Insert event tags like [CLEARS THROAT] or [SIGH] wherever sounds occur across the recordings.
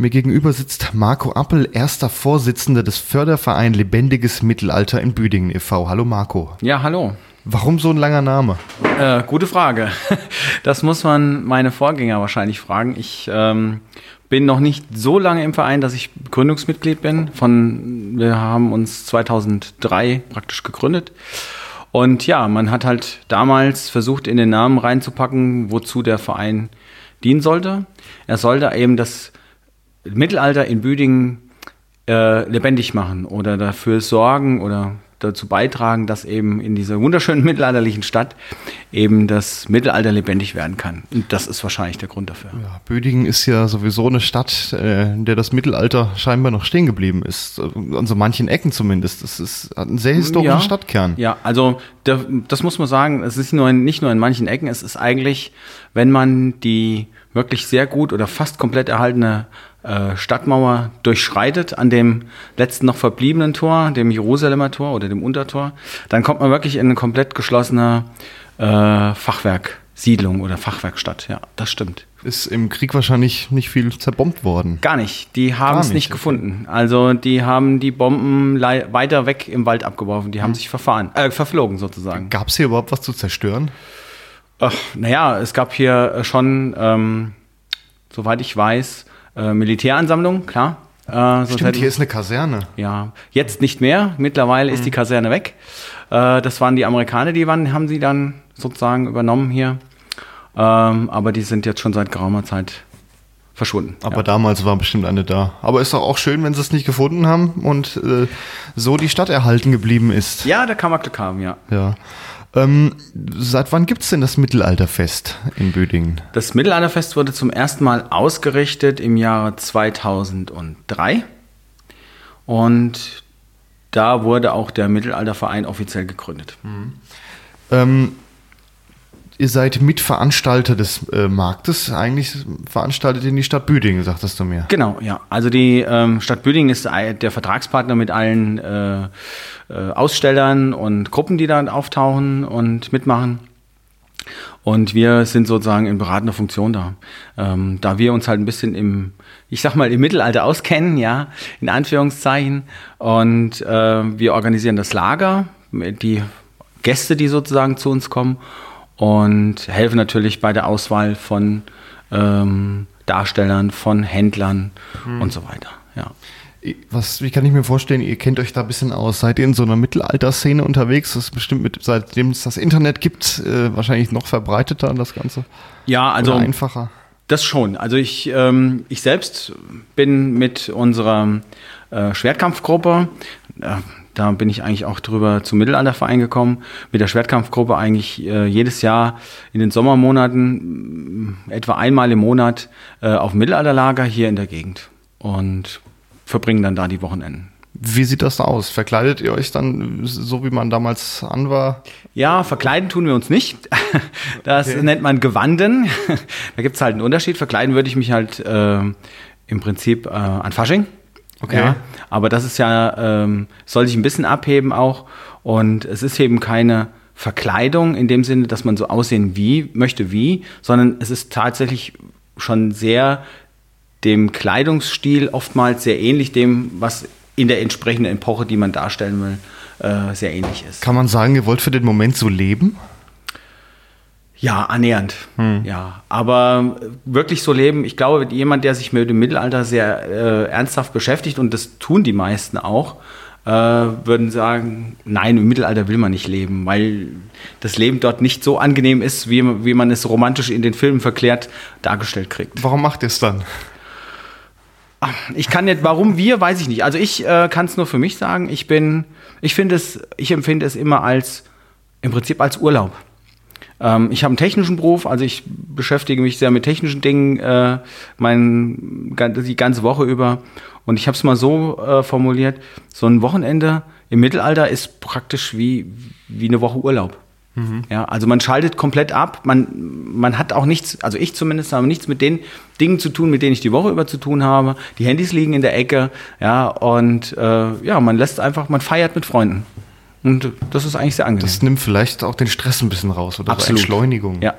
Mir gegenüber sitzt Marco Appel, erster Vorsitzender des Förderverein Lebendiges Mittelalter in Büdingen e.V. Hallo Marco. Ja, hallo. Warum so ein langer Name? Äh, gute Frage. [LAUGHS] Das muss man meine Vorgänger wahrscheinlich fragen. Ich ähm, bin noch nicht so lange im Verein, dass ich Gründungsmitglied bin. Von, wir haben uns 2003 praktisch gegründet. Und ja, man hat halt damals versucht, in den Namen reinzupacken, wozu der Verein dienen sollte. Er sollte eben das Mittelalter in Büdingen äh, lebendig machen oder dafür sorgen oder dazu beitragen, dass eben in dieser wunderschönen mittelalterlichen Stadt eben das Mittelalter lebendig werden kann. Und das ist wahrscheinlich der Grund dafür. Ja, Bödingen ist ja sowieso eine Stadt, äh, in der das Mittelalter scheinbar noch stehen geblieben ist. An so manchen Ecken zumindest. Das ist ein sehr historischer ja, Stadtkern. Ja, also das muss man sagen, es ist nur in, nicht nur in manchen Ecken, es ist eigentlich, wenn man die wirklich sehr gut oder fast komplett erhaltene äh, Stadtmauer durchschreitet an dem letzten noch verbliebenen Tor, dem Jerusalemer Tor oder dem Untertor, dann kommt man wirklich in eine komplett geschlossene äh, Fachwerksiedlung oder Fachwerkstatt. Ja, das stimmt. Ist im Krieg wahrscheinlich nicht viel zerbombt worden. Gar nicht. Die haben es nicht, nicht gefunden. Also die haben die Bomben weiter weg im Wald abgeworfen. Die haben hm. sich verfahren, äh, verflogen sozusagen. Gab es hier überhaupt was zu zerstören? Ach, naja, es gab hier schon, ähm, soweit ich weiß, äh, Militäransammlung, klar. Äh, Stimmt, hier ist eine Kaserne. Ja, jetzt nicht mehr. Mittlerweile mhm. ist die Kaserne weg. Äh, das waren die Amerikaner, die waren, haben sie dann sozusagen übernommen hier. Ähm, aber die sind jetzt schon seit geraumer Zeit verschwunden. Aber ja. damals war bestimmt eine da. Aber ist doch auch schön, wenn sie es nicht gefunden haben und äh, so die Stadt erhalten geblieben ist. Ja, da kann man Glück haben, ja. Ja. Ähm, seit wann gibt es denn das Mittelalterfest in Bödingen? Das Mittelalterfest wurde zum ersten Mal ausgerichtet im Jahre 2003. Und da wurde auch der Mittelalterverein offiziell gegründet. Mhm. Ähm, ihr seid Mitveranstalter des äh, Marktes. Eigentlich veranstaltet in die Stadt Büdingen, sagtest du mir. Genau, ja. Also die ähm, Stadt Büdingen ist der Vertragspartner mit allen äh, äh, Ausstellern und Gruppen, die da auftauchen und mitmachen. Und wir sind sozusagen in beratender Funktion da. Ähm, da wir uns halt ein bisschen im, ich sag mal, im Mittelalter auskennen, ja, in Anführungszeichen. Und äh, wir organisieren das Lager, die Gäste, die sozusagen zu uns kommen und helfen natürlich bei der Auswahl von ähm, Darstellern, von Händlern hm. und so weiter. Ja. Was, wie kann ich mir vorstellen, ihr kennt euch da ein bisschen aus. Seid ihr in so einer Mittelalterszene unterwegs? Das ist bestimmt mit, seitdem es das Internet gibt, äh, wahrscheinlich noch verbreiteter, das Ganze. Ja, also. Oder einfacher. Das schon. Also ich, ähm, ich selbst bin mit unserer äh, Schwertkampfgruppe, äh, da bin ich eigentlich auch drüber zum Mittelalterverein gekommen, mit der Schwertkampfgruppe eigentlich äh, jedes Jahr in den Sommermonaten äh, etwa einmal im Monat äh, auf Mittelalterlager hier in der Gegend und verbringen dann da die Wochenenden. Wie sieht das aus? Verkleidet ihr euch dann so, wie man damals an war? Ja, verkleiden tun wir uns nicht. [LAUGHS] Das okay. nennt man Gewanden. [LAUGHS] Da gibt es halt einen Unterschied. Verkleiden würde ich mich halt äh, im Prinzip äh, an Fasching. Okay. Ja, aber das ist ja, ähm, soll sich ein bisschen abheben auch. Und es ist eben keine Verkleidung in dem Sinne, dass man so aussehen wie, möchte wie, sondern es ist tatsächlich schon sehr dem Kleidungsstil oftmals sehr ähnlich dem, was in der entsprechenden Epoche, die man darstellen will, äh, sehr ähnlich ist. Kann man sagen, ihr wollt für den Moment so leben? Ja, annähernd. Hm. Ja, aber wirklich so leben, ich glaube, jemand, der sich mit dem Mittelalter sehr äh, ernsthaft beschäftigt, und das tun die meisten auch, äh, würden sagen, nein, im Mittelalter will man nicht leben, weil das Leben dort nicht so angenehm ist, wie, wie man es romantisch in den Filmen verklärt dargestellt kriegt. Warum macht ihr es dann? Ich kann nicht, warum wir, weiß ich nicht. Also ich äh, kann es nur für mich sagen. Ich bin, ich finde es, ich empfinde es immer als, im Prinzip als Urlaub. Ähm, ich habe einen technischen Beruf, also ich beschäftige mich sehr mit technischen Dingen äh, mein, die ganze Woche über. Und ich habe es mal so äh, formuliert, so ein Wochenende im Mittelalter ist praktisch wie, wie eine Woche Urlaub. Mhm. Ja, also man schaltet komplett ab, man, man hat auch nichts, also ich zumindest habe nichts mit den Dingen zu tun, mit denen ich die Woche über zu tun habe. Die Handys liegen in der Ecke, ja, und äh, ja, man lässt einfach, man feiert mit Freunden. Und das ist eigentlich sehr angenehm. Das nimmt vielleicht auch den Stress ein bisschen raus oder Absolut. so Entschleunigung. Ja.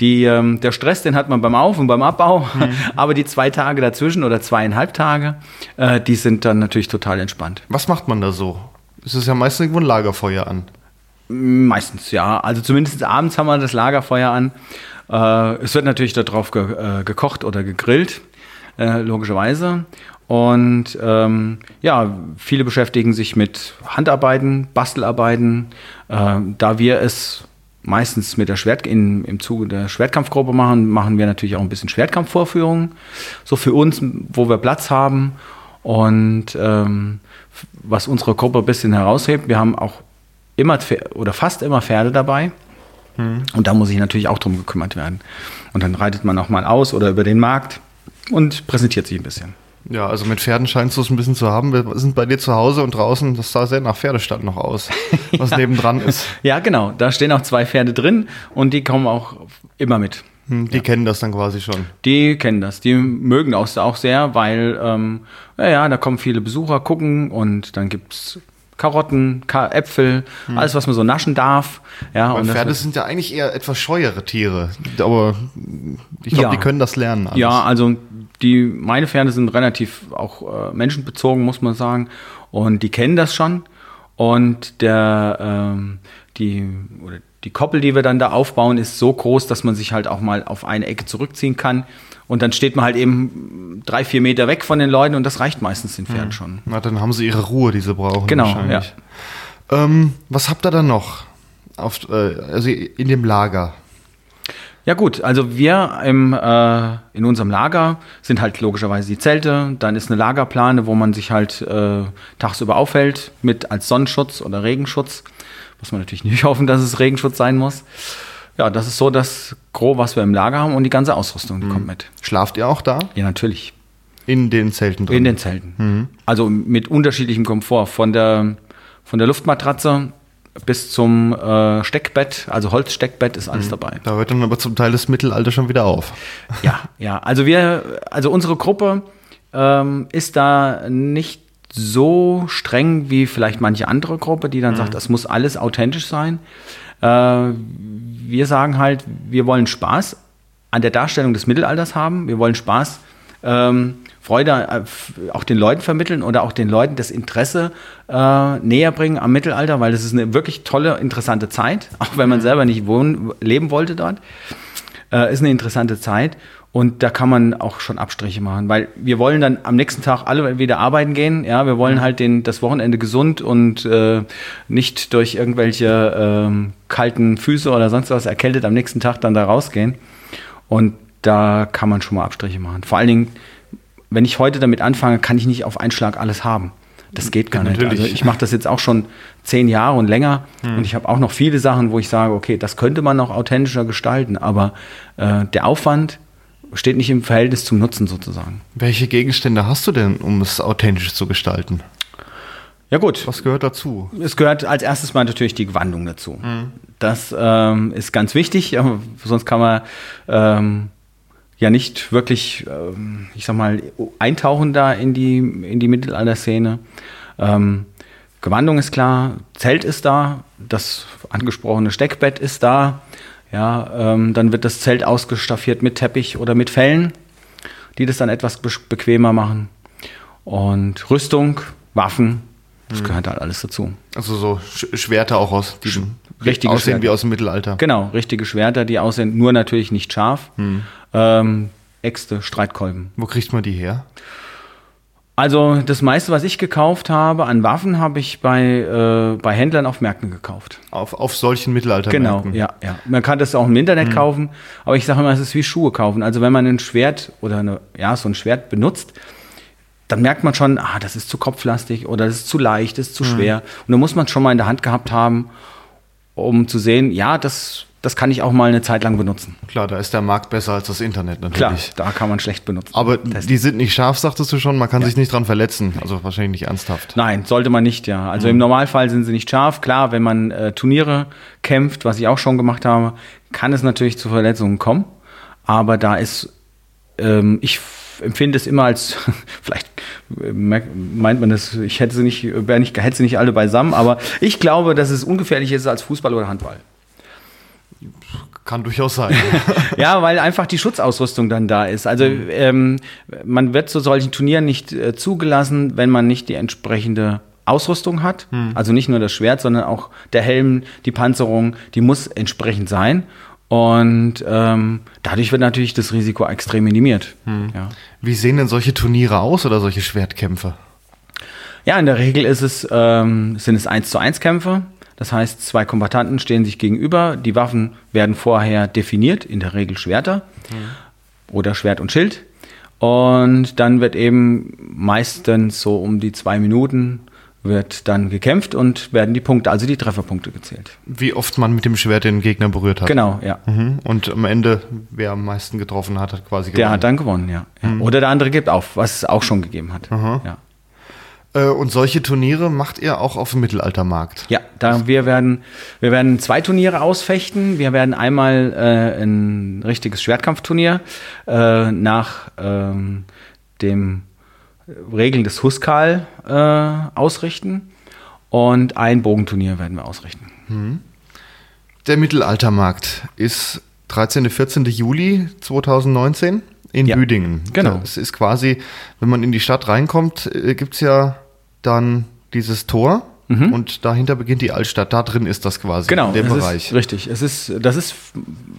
Die, ähm, der Stress, den hat man beim Auf- und beim Abbau, mhm. [LAUGHS] aber die zwei Tage dazwischen oder zweieinhalb Tage, äh, die sind dann natürlich total entspannt. Was macht man da so? Es ist ja meistens irgendwo ein Lagerfeuer an. Meistens, ja. Also zumindest abends haben wir das Lagerfeuer an. Äh, es wird natürlich darauf ge äh, gekocht oder gegrillt, äh, logischerweise. Und ähm, ja, viele beschäftigen sich mit Handarbeiten, Bastelarbeiten. Äh, da wir es meistens mit der Schwert in, im Zuge der Schwertkampfgruppe machen, machen wir natürlich auch ein bisschen Schwertkampfvorführungen. So für uns, wo wir Platz haben. Und ähm, was unsere Gruppe ein bisschen heraushebt, wir haben auch immer oder fast immer Pferde dabei. Mhm. Und da muss ich natürlich auch drum gekümmert werden. Und dann reitet man auch mal aus oder über den Markt und präsentiert sich ein bisschen. Ja, also mit Pferden scheinst du es ein bisschen zu haben. Wir sind bei dir zu Hause und draußen, das sah sehr nach Pferdestall noch aus, [LAUGHS] was ja. nebendran ist. Ja, genau. Da stehen auch zwei Pferde drin und die kommen auch immer mit. Hm, die ja. kennen das dann quasi schon. Die kennen das. Die mögen das auch sehr, weil, ähm, ja, da kommen viele Besucher, gucken und dann gibt es Karotten, Ka Äpfel, hm. alles, was man so naschen darf. Ja, und Pferde sind ja eigentlich eher etwas scheuere Tiere, aber ich glaube, ja. die können das lernen. Alles. Ja, also die, meine Pferde sind relativ auch äh, menschenbezogen, muss man sagen, und die kennen das schon. Und der, ähm, die, oder die Koppel, die wir dann da aufbauen, ist so groß, dass man sich halt auch mal auf eine Ecke zurückziehen kann. Und dann steht man halt eben drei, vier Meter weg von den Leuten und das reicht meistens den Pferden mhm. schon. Na, dann haben sie ihre Ruhe, die sie brauchen. Genau, ja. Ähm, was habt ihr dann noch auf, äh, also in dem Lager? Ja gut, also wir im, äh, in unserem Lager sind halt logischerweise die Zelte, dann ist eine Lagerplane, wo man sich halt äh, tagsüber aufhält mit als Sonnenschutz oder Regenschutz. Muss man natürlich [LAUGHS] nicht hoffen, dass es Regenschutz sein muss. Ja, das ist so das Gros, was wir im Lager haben und die ganze Ausrüstung, die mhm. kommt mit. Schlaft ihr auch da? Ja, natürlich. In den Zelten drin? In den Zelten. Mhm. Also mit unterschiedlichem Komfort. Von der, von der Luftmatratze bis zum äh, Steckbett, also Holzsteckbett ist alles mhm. dabei. Da hört dann aber zum Teil das Mittelalter schon wieder auf. Ja, ja. Also wir, also unsere Gruppe ähm, ist da nicht so streng wie vielleicht manche andere Gruppe, die dann mhm. sagt, es muss alles authentisch sein. Äh, wir sagen halt, wir wollen Spaß an der Darstellung des Mittelalters haben. Wir wollen Spaß ähm, Freude äh, auch den Leuten vermitteln oder auch den Leuten das Interesse äh, näher bringen am Mittelalter, weil das ist eine wirklich tolle, interessante Zeit, [LAUGHS] auch wenn man mhm. selber nicht wohnen, leben wollte dort. Äh, ist eine interessante Zeit und da kann man auch schon Abstriche machen, weil wir wollen dann am nächsten Tag alle wieder arbeiten gehen. Ja, wir wollen mhm. halt den, das Wochenende gesund und äh, nicht durch irgendwelche ähm, kalten Füße oder sonst was erkältet am nächsten Tag dann da rausgehen. Und da kann man schon mal Abstriche machen. Vor allen Dingen wenn ich heute damit anfange, kann ich nicht auf einen Schlag alles haben. Das geht gar nicht. Also ich mache das jetzt auch schon zehn Jahre und länger hm. und ich habe auch noch viele Sachen, wo ich sage, okay, das könnte man noch authentischer gestalten, aber äh, der Aufwand steht nicht im Verhältnis zum Nutzen sozusagen. Welche Gegenstände hast du denn, um es authentisch zu gestalten? Ja gut. Was gehört dazu? Es gehört als erstes mal natürlich die Gewandung dazu. Hm. Das ähm, ist ganz wichtig, sonst kann man ähm, ja nicht wirklich, ähm, ich sag mal, eintauchen da in die, in die Mittelalter-Szene. Ähm, Gewandung ist klar, Zelt ist da, das angesprochene Steckbett ist da. Ja, ähm, dann wird das Zelt ausgestaffiert mit Teppich oder mit Fellen, die das dann etwas be bequemer machen. Und Rüstung, Waffen, das mhm. gehört halt alles dazu. Also so Schwerter auch aus diesem richtige aussehen Schwerter. wie aus dem Mittelalter. Genau, richtige Schwerter, die aussehen, nur natürlich nicht scharf. Mhm. Ähm, Äxte, Streitkolben. Wo kriegt man die her? Also das meiste, was ich gekauft habe an Waffen, habe ich bei, äh, bei Händlern auf Märkten gekauft. Auf, auf solchen Mittelaltermärkten? Genau, ja, ja. Man kann das auch im Internet mhm. kaufen, aber ich sage immer, es ist wie Schuhe kaufen. Also wenn man ein Schwert oder eine, ja, so ein Schwert benutzt, dann merkt man schon, ah, das ist zu kopflastig oder das ist zu leicht, das ist zu schwer. Und dann muss man es schon mal in der Hand gehabt haben, um zu sehen, ja, das, das kann ich auch mal eine Zeit lang benutzen. Klar, da ist der Markt besser als das Internet Klar, natürlich. da kann man schlecht benutzen. Aber die sind nicht scharf, sagtest du schon, man kann sich nicht dran verletzen. Also wahrscheinlich nicht ernsthaft. Nein, sollte man nicht, ja. Also im Normalfall sind sie nicht scharf. Klar, wenn man äh, Turniere kämpft, was ich auch schon gemacht habe, kann es natürlich zu Verletzungen kommen. Aber da ist, ähm, ich empfinde es immer als, [LAUGHS] vielleicht äh, meint man das, ich hätte sie nicht, wäre nicht, hätte sie nicht alle beisammen, aber ich glaube, dass es ungefährlicher ist als Fußball oder Handball. Kann durchaus sein. [LAUGHS] Ja, weil einfach die Schutzausrüstung dann da ist. Also ähm, man wird zu solchen Turnieren nicht äh, zugelassen, wenn man nicht die entsprechende Ausrüstung hat. Also nicht nur das Schwert, sondern auch der Helm, die Panzerung, die muss entsprechend sein. Und ähm, dadurch wird natürlich das Risiko extrem minimiert. Ja. Wie sehen denn solche Turniere aus oder solche Schwertkämpfe? Ja, in der Regel ist es, ähm, sind es 1 zu 1 Kämpfe. Das heißt, zwei Kombattanten stehen sich gegenüber. Die Waffen werden vorher definiert, in der Regel Schwerter oder Schwert und Schild. Und dann wird eben meistens so um die zwei Minuten wird dann gekämpft und werden die Punkte, also die Trefferpunkte gezählt. Wie oft man mit dem Schwert den Gegner berührt hat. Genau, ja. Mhm. Und am Ende, wer am meisten getroffen hat, hat quasi Der hat dann gewonnen, ja. ja. Oder der andere gibt auf, was es auch schon gegeben hat. Ja. Äh, und solche Turniere macht ihr auch auf dem Mittelaltermarkt. Ja, da wir werden, wir werden zwei Turniere ausfechten. Wir werden einmal äh, ein richtiges Schwertkampfturnier äh, nach ähm, dem Regeln des Huskal äh, ausrichten und ein Bogenturnier werden wir ausrichten. Der Mittelaltermarkt ist 13. 14. Juli 2019 in Ja, Büdingen. genau. Es ist quasi, wenn man in die Stadt reinkommt, gibt es ja dann dieses Tor und dahinter beginnt die Altstadt. Da drin ist das quasi, Genau, in dem Bereich. Ist, richtig. Es ist, das ist,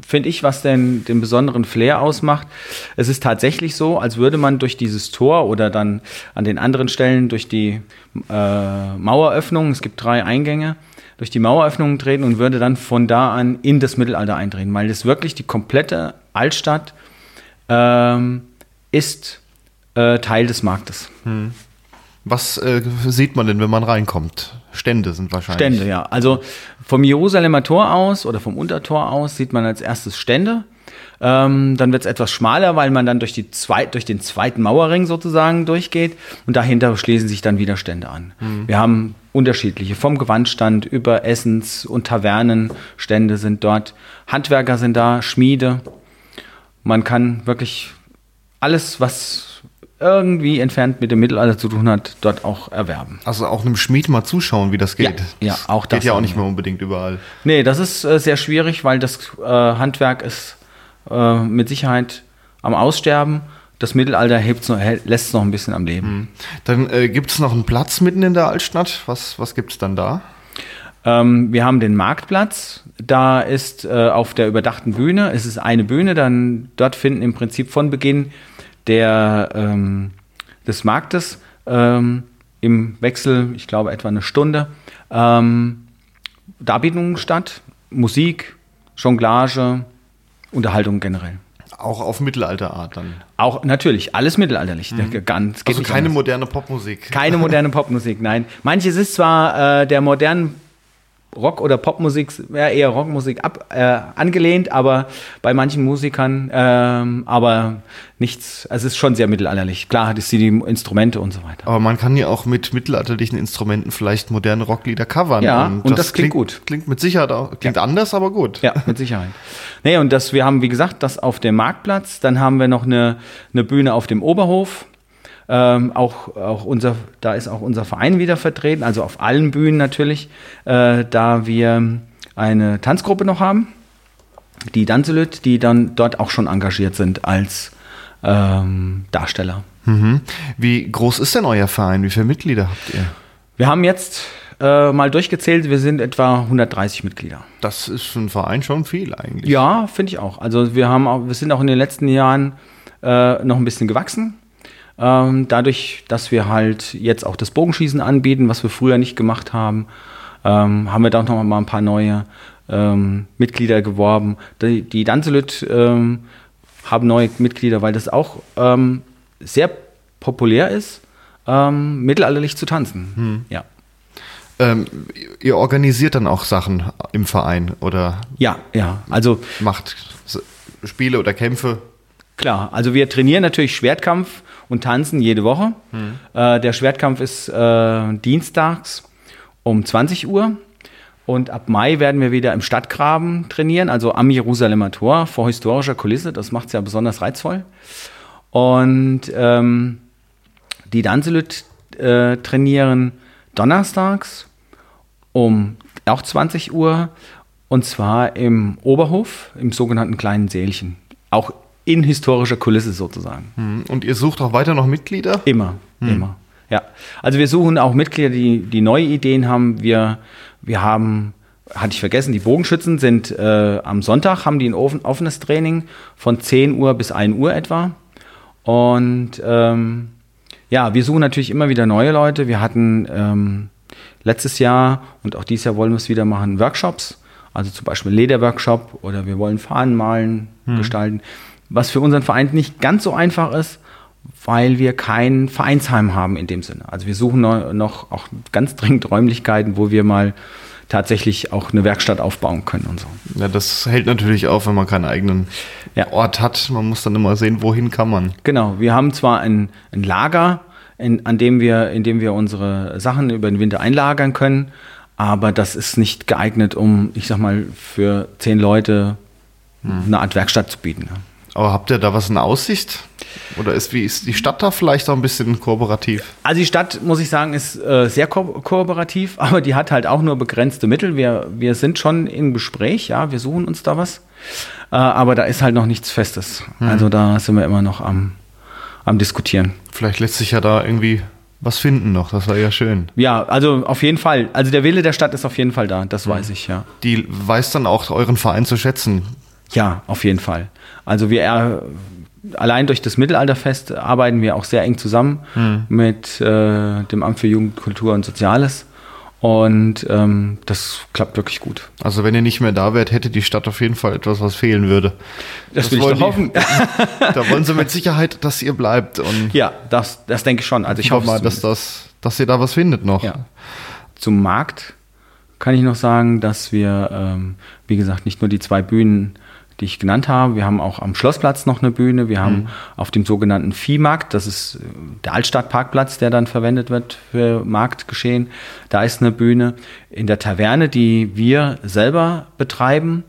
finde ich, was den, den besonderen Flair ausmacht. Es ist tatsächlich so, als würde man durch dieses Tor oder dann an den anderen Stellen durch die äh, Maueröffnung, es gibt drei Eingänge, durch die Maueröffnungen treten und würde dann von da an in das Mittelalter eintreten, weil das wirklich die komplette Altstadt ähm, ist äh, Teil des Marktes. Was äh, sieht man denn, wenn man reinkommt? Stände sind wahrscheinlich. Stände, ja. Also vom Jerusalemer Tor aus oder vom Untertor aus sieht man als erstes Stände. Ähm, dann wird es etwas schmaler, weil man dann durch, die zweit, durch den zweiten Mauerring sozusagen durchgeht und dahinter schließen sich dann wieder Stände an. Wir haben unterschiedliche, vom Gewandstand über Essens- und Tavernenstände sind dort, Handwerker sind da, Schmiede. Man kann wirklich alles, was irgendwie entfernt mit dem Mittelalter zu tun hat, dort auch erwerben. Also auch einem Schmied mal zuschauen, wie das geht. Ja, ja, auch Geht das ja auch nicht mehr unbedingt überall. Nee, das ist äh, sehr schwierig, weil das äh, Handwerk ist äh, mit Sicherheit am Aussterben. Das Mittelalter noch, lässt es noch ein bisschen am Leben. Dann äh, gibt es noch einen Platz mitten in der Altstadt. Was, was gibt es dann da? Ähm, wir haben den Marktplatz. Da ist äh, auf der überdachten Bühne, es ist eine Bühne, dann dort finden im Prinzip von Beginn der, ähm, des Marktes ähm, im Wechsel, ich glaube etwa eine Stunde, ähm, Darbietungen statt, Musik, Jonglage, Unterhaltung generell. Auch auf Mittelalterart dann. Auch natürlich, alles mittelalterlich. Ganz, geht Also keine anders. moderne Popmusik. keine moderne [LAUGHS] Popmusik, nein. Manches ist zwar äh, der modernen Rock- oder Popmusik, ja, eher Rockmusik ab, äh, angelehnt, aber bei manchen Musikern, ähm, aber nichts, also es ist schon sehr mittelalterlich. Klar hat es die Instrumente und so weiter. Aber man kann ja auch mit mittelalterlichen Instrumenten vielleicht moderne Rocklieder covern. Ja, und das klingt gut. Klingt mit Sicherheit auch, klingt anders, aber gut. Ja, mit Sicherheit. Nee, und das, wir haben, wie gesagt, das auf dem Marktplatz. Dann haben wir noch eine, eine Bühne auf dem Oberhof. Ähm, auch, auch unser, da ist auch unser Verein wieder vertreten, also auf allen Bühnen natürlich, äh, da wir eine Tanzgruppe noch haben, die Danzelüt, die dann dort auch schon engagiert sind als ähm, Darsteller. Mhm. Wie groß ist denn euer Verein? Wie viele Mitglieder habt ihr? Wir haben jetzt äh, mal durchgezählt, wir sind etwa 130 Mitglieder. Das ist für einen Verein schon viel eigentlich. Ja, finde ich auch. Also wir haben auch, wir sind auch in den letzten Jahren äh, noch ein bisschen gewachsen. Ähm, dadurch, dass wir halt jetzt auch das Bogenschießen anbieten, was wir früher nicht gemacht haben, ähm, haben wir da auch noch mal ein paar neue ähm, Mitglieder geworben. Die, die Danzelüt ähm, haben neue Mitglieder, weil das auch ähm, sehr populär ist. ähm, mittelalterlich zu tanzen. Hm. Ja. Ähm, ihr organisiert dann auch Sachen im Verein oder Ja, ja. Also macht Spiele oder Kämpfe? Klar, also wir trainieren natürlich Schwertkampf und tanzen jede Woche. Äh, der Schwertkampf ist äh, dienstags um 20 Uhr. Und ab Mai werden wir wieder im Stadtgraben trainieren, also am Jerusalemer Tor vor historischer Kulisse. Das macht es ja besonders reizvoll. Und ähm, die Danselüt äh, trainieren donnerstags um auch 20 Uhr und zwar im Oberhof, im sogenannten kleinen Sälchen. Auch in historischer Kulisse sozusagen. Hm, Und ihr sucht auch weiter noch Mitglieder? Immer, immer. Ja. Also wir suchen auch Mitglieder, die, die neue Ideen haben. Wir, wir haben, hatte ich vergessen, die Bogenschützen sind äh, am Sonntag, haben die ein offen, offenes Training von 10 Uhr bis 1 Uhr etwa. Und ähm, ja, wir suchen natürlich immer wieder neue Leute. Wir hatten ähm, letztes Jahr und auch dieses Jahr wollen wir es wieder machen, Workshops. Also zum Beispiel Lederworkshop oder wir wollen Fahnen malen, gestalten. Was für unseren Verein nicht ganz so einfach ist, weil wir kein Vereinsheim haben in dem Sinne. Also wir suchen noch, auch ganz dringend Räumlichkeiten, wo wir mal tatsächlich auch eine Werkstatt aufbauen können und so. Ja, das hält natürlich auf, wenn man keinen eigenen Ja. Ort hat. Man muss dann immer sehen, wohin kann man. Genau, wir haben zwar ein, ein Lager, in, an dem wir, in dem wir unsere Sachen über den Winter einlagern können, aber das ist nicht geeignet, um, ich sag mal, für zehn Leute eine Art Werkstatt zu bieten. Aber habt ihr da was in Aussicht? Oder ist, wie ist die Stadt da vielleicht auch ein bisschen kooperativ? Also die Stadt, muss ich sagen, ist äh, sehr ko kooperativ, [LAUGHS] aber die hat halt auch nur begrenzte Mittel. Wir, wir sind schon im Gespräch, ja, wir suchen uns da was, äh, aber da ist halt noch nichts Festes. Also da sind wir immer noch am, am Diskutieren. Vielleicht lässt sich ja da irgendwie was finden noch. Das wäre ja schön. Ja, also auf jeden Fall. Also der Wille der Stadt ist auf jeden Fall da, das weiß ich, ja. Die weiß dann auch euren Verein zu schätzen. Ja, auf jeden Fall. Also wir äh, allein durch das Mittelalterfest arbeiten wir auch sehr eng zusammen mit äh, dem Amt für Jugend, Kultur und Soziales. Und ähm, das klappt wirklich gut. Also wenn ihr nicht mehr da wärt, hätte die Stadt auf jeden Fall etwas, was fehlen würde. Das, Das will ich wollen doch die- hoffen. [LAUGHS] Da wollen sie mit Sicherheit, dass ihr bleibt. Und ja, das, das denke ich schon. Also ich hoffe mal, dass, das, dass ihr da was findet noch. Ja. Zum Markt kann ich noch sagen, dass wir, ähm, wie gesagt, nicht nur die zwei Bühnen, die ich genannt habe, wir haben auch am Schlossplatz noch eine Bühne, wir haben auf dem sogenannten Viehmarkt, das ist äh, der Altstadtparkplatz, der dann verwendet wird für Marktgeschehen, da ist eine Bühne. In der Taverne, die wir selber betreiben,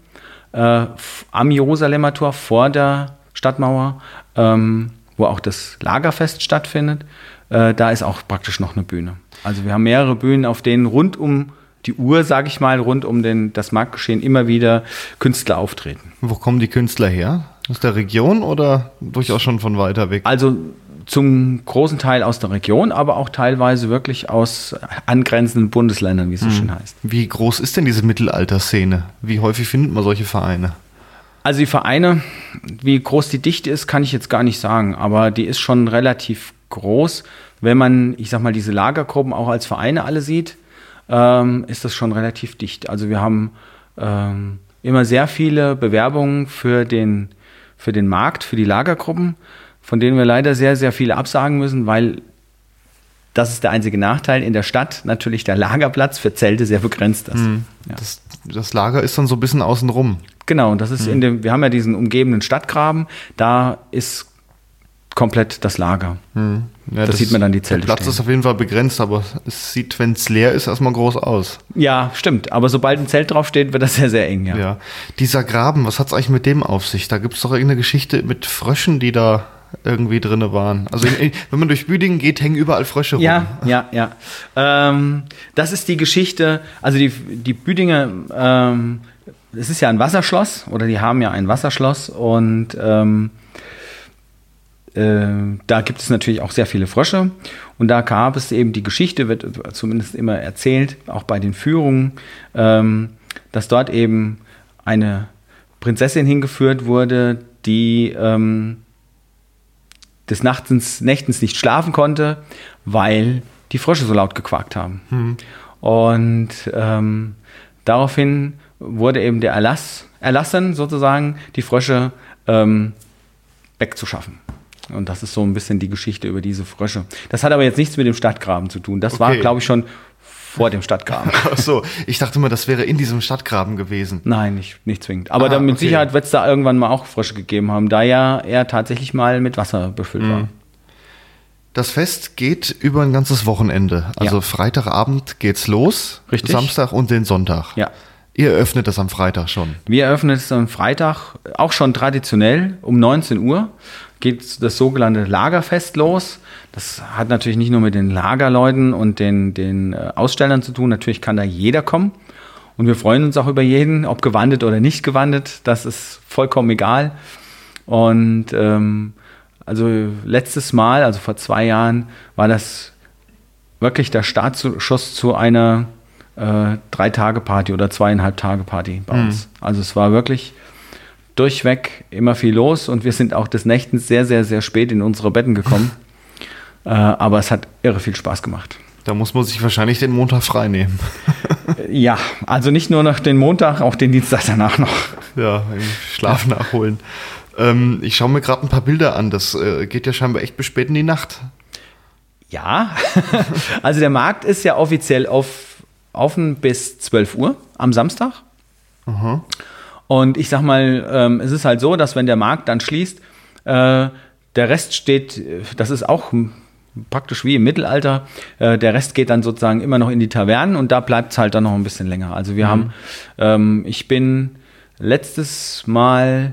äh, am Jerusalemer Tor vor der Stadtmauer, ähm, wo auch das Lagerfest stattfindet, äh, da ist auch praktisch noch eine Bühne. Also wir haben mehrere Bühnen, auf denen rund um die Uhr, sage ich mal, rund um den, das Marktgeschehen immer wieder Künstler auftreten. Wo kommen die Künstler her? Aus der Region oder durchaus schon von weiter weg? Also zum großen Teil aus der Region, aber auch teilweise wirklich aus angrenzenden Bundesländern, wie es so schön heißt. Wie groß ist denn diese Mittelalterszene? Wie häufig findet man solche Vereine? Also die Vereine, wie groß die Dichte ist, kann ich jetzt gar nicht sagen, aber die ist schon relativ groß. Wenn man, ich sag mal, diese Lagergruppen auch als Vereine alle sieht, ähm, ist das schon relativ dicht. Also wir haben ähm, immer sehr viele Bewerbungen für den, für den Markt, für die Lagergruppen, von denen wir leider sehr, sehr viele absagen müssen, weil das ist der einzige Nachteil. In der Stadt natürlich der Lagerplatz für Zelte sehr begrenzt ist. Ja. Das, das Lager ist dann so ein bisschen außenrum. Genau, und das ist in dem, wir haben ja diesen umgebenden Stadtgraben, da ist komplett das Lager. Ja, Da sieht man dann die Zelte Der Platz stehen. ist auf jeden Fall begrenzt, aber es sieht, wenn es leer ist, erstmal groß aus. Ja, stimmt. Aber sobald ein Zelt draufsteht, wird das sehr, sehr eng, ja. Ja. Dieser Graben, was hat es eigentlich mit dem auf sich? Da gibt es doch irgendeine Geschichte mit Fröschen, die da irgendwie drinne waren. Also wenn man durch Büdingen geht, hängen überall Frösche rum. Ja, ja, ja. Ähm, das ist die Geschichte, also die, die Büdinger, ähm, es ist ja ein Wasserschloss oder die haben ja ein Wasserschloss und ähm, äh, da gibt es natürlich auch sehr viele Frösche und da gab es eben die Geschichte, wird zumindest immer erzählt, auch bei den Führungen, ähm, dass dort eben eine Prinzessin hingeführt wurde, die ähm, des Nachtens, Nächtens nicht schlafen konnte, weil die Frösche so laut gequakt haben. Und ähm, daraufhin wurde eben der Erlass erlassen, sozusagen, die Frösche ähm, wegzuschaffen. Und das ist so ein bisschen die Geschichte über diese Frösche. Das hat aber jetzt nichts mit dem Stadtgraben zu tun. Das war, Okay. glaube ich, schon vor dem Stadtgraben. [LAUGHS] Ach so, ich dachte immer, das wäre in diesem Stadtgraben gewesen. Nein, nicht, nicht zwingend. Aber Ah, dann mit okay. Sicherheit wird es da irgendwann mal auch Frösche gegeben haben, da ja er tatsächlich mal mit Wasser befüllt war. Das Fest geht über ein ganzes Wochenende. Also Ja. Freitagabend geht's los, Richtig. Samstag und den Sonntag. Ja. Ihr öffnet das am Freitag schon. Wir eröffnen es am Freitag, auch schon traditionell, um 19 Uhr geht das sogenannte Lagerfest los. Das hat natürlich nicht nur mit den Lagerleuten und den, den äh, Ausstellern zu tun, natürlich kann da jeder kommen. Und wir freuen uns auch über jeden, ob gewandet oder nicht gewandet, das ist vollkommen egal. Und ähm, also letztes Mal, also vor zwei Jahren, war das wirklich der Startschuss zu einer äh, Drei-Tage-Party oder Zweieinhalb-Tage-Party bei uns. Also es war wirklich durchweg immer viel los und wir sind auch des Nächtens sehr, sehr, sehr spät in unsere Betten gekommen. [LAUGHS] äh, aber es hat irre viel Spaß gemacht. Da muss man sich wahrscheinlich den Montag frei nehmen. [LAUGHS] Ja, also nicht nur noch den Montag, auch den Dienstag danach noch. [LAUGHS] ja, Schlaf nachholen. Ähm, ich schaue mir gerade ein paar Bilder an. Das äh, geht ja scheinbar echt bis spät in die Nacht. Ja, also der Markt ist ja offiziell auf, offen bis 12 Uhr am Samstag. Und ich sag mal, ähm, es ist halt so, dass wenn der Markt dann schließt, äh, der Rest steht, äh, das ist auch praktisch wie im Mittelalter, äh, der Rest geht dann sozusagen immer noch in die Tavernen und da bleibt es halt dann noch ein bisschen länger. Also wir haben, ähm, ich bin letztes Mal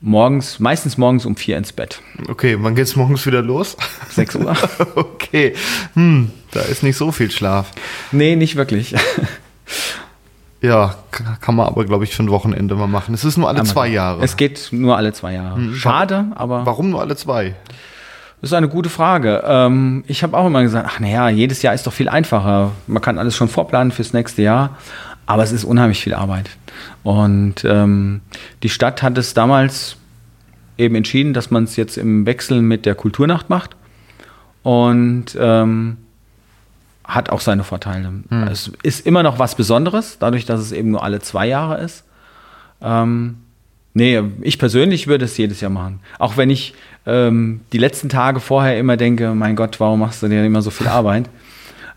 morgens, meistens morgens um vier ins Bett. Okay, wann geht's morgens wieder los? 6 Uhr. [LAUGHS] okay, hm, da ist nicht so viel Schlaf. nee, nicht wirklich. Ja, kann man aber, glaube ich, für ein Wochenende mal machen. Es ist nur alle zwei Jahre. Es geht nur alle zwei Jahre. Schade, aber Warum nur alle zwei? das ist eine gute Frage. Ähm, ich habe auch immer gesagt, ach naja, jedes Jahr ist doch viel einfacher. Man kann alles schon vorplanen fürs nächste Jahr, aber es ist unheimlich viel Arbeit. Und ähm, die Stadt hat es damals eben entschieden, dass man es jetzt im Wechsel mit der Kulturnacht macht und ähm, hat auch seine Vorteile. Es ist immer noch was Besonderes, dadurch, dass es eben nur alle zwei Jahre ist. Ähm, nee, ich persönlich würde es jedes Jahr machen. Auch wenn ich ähm, die letzten Tage vorher immer denke, mein Gott, warum machst du dir immer so viel Arbeit?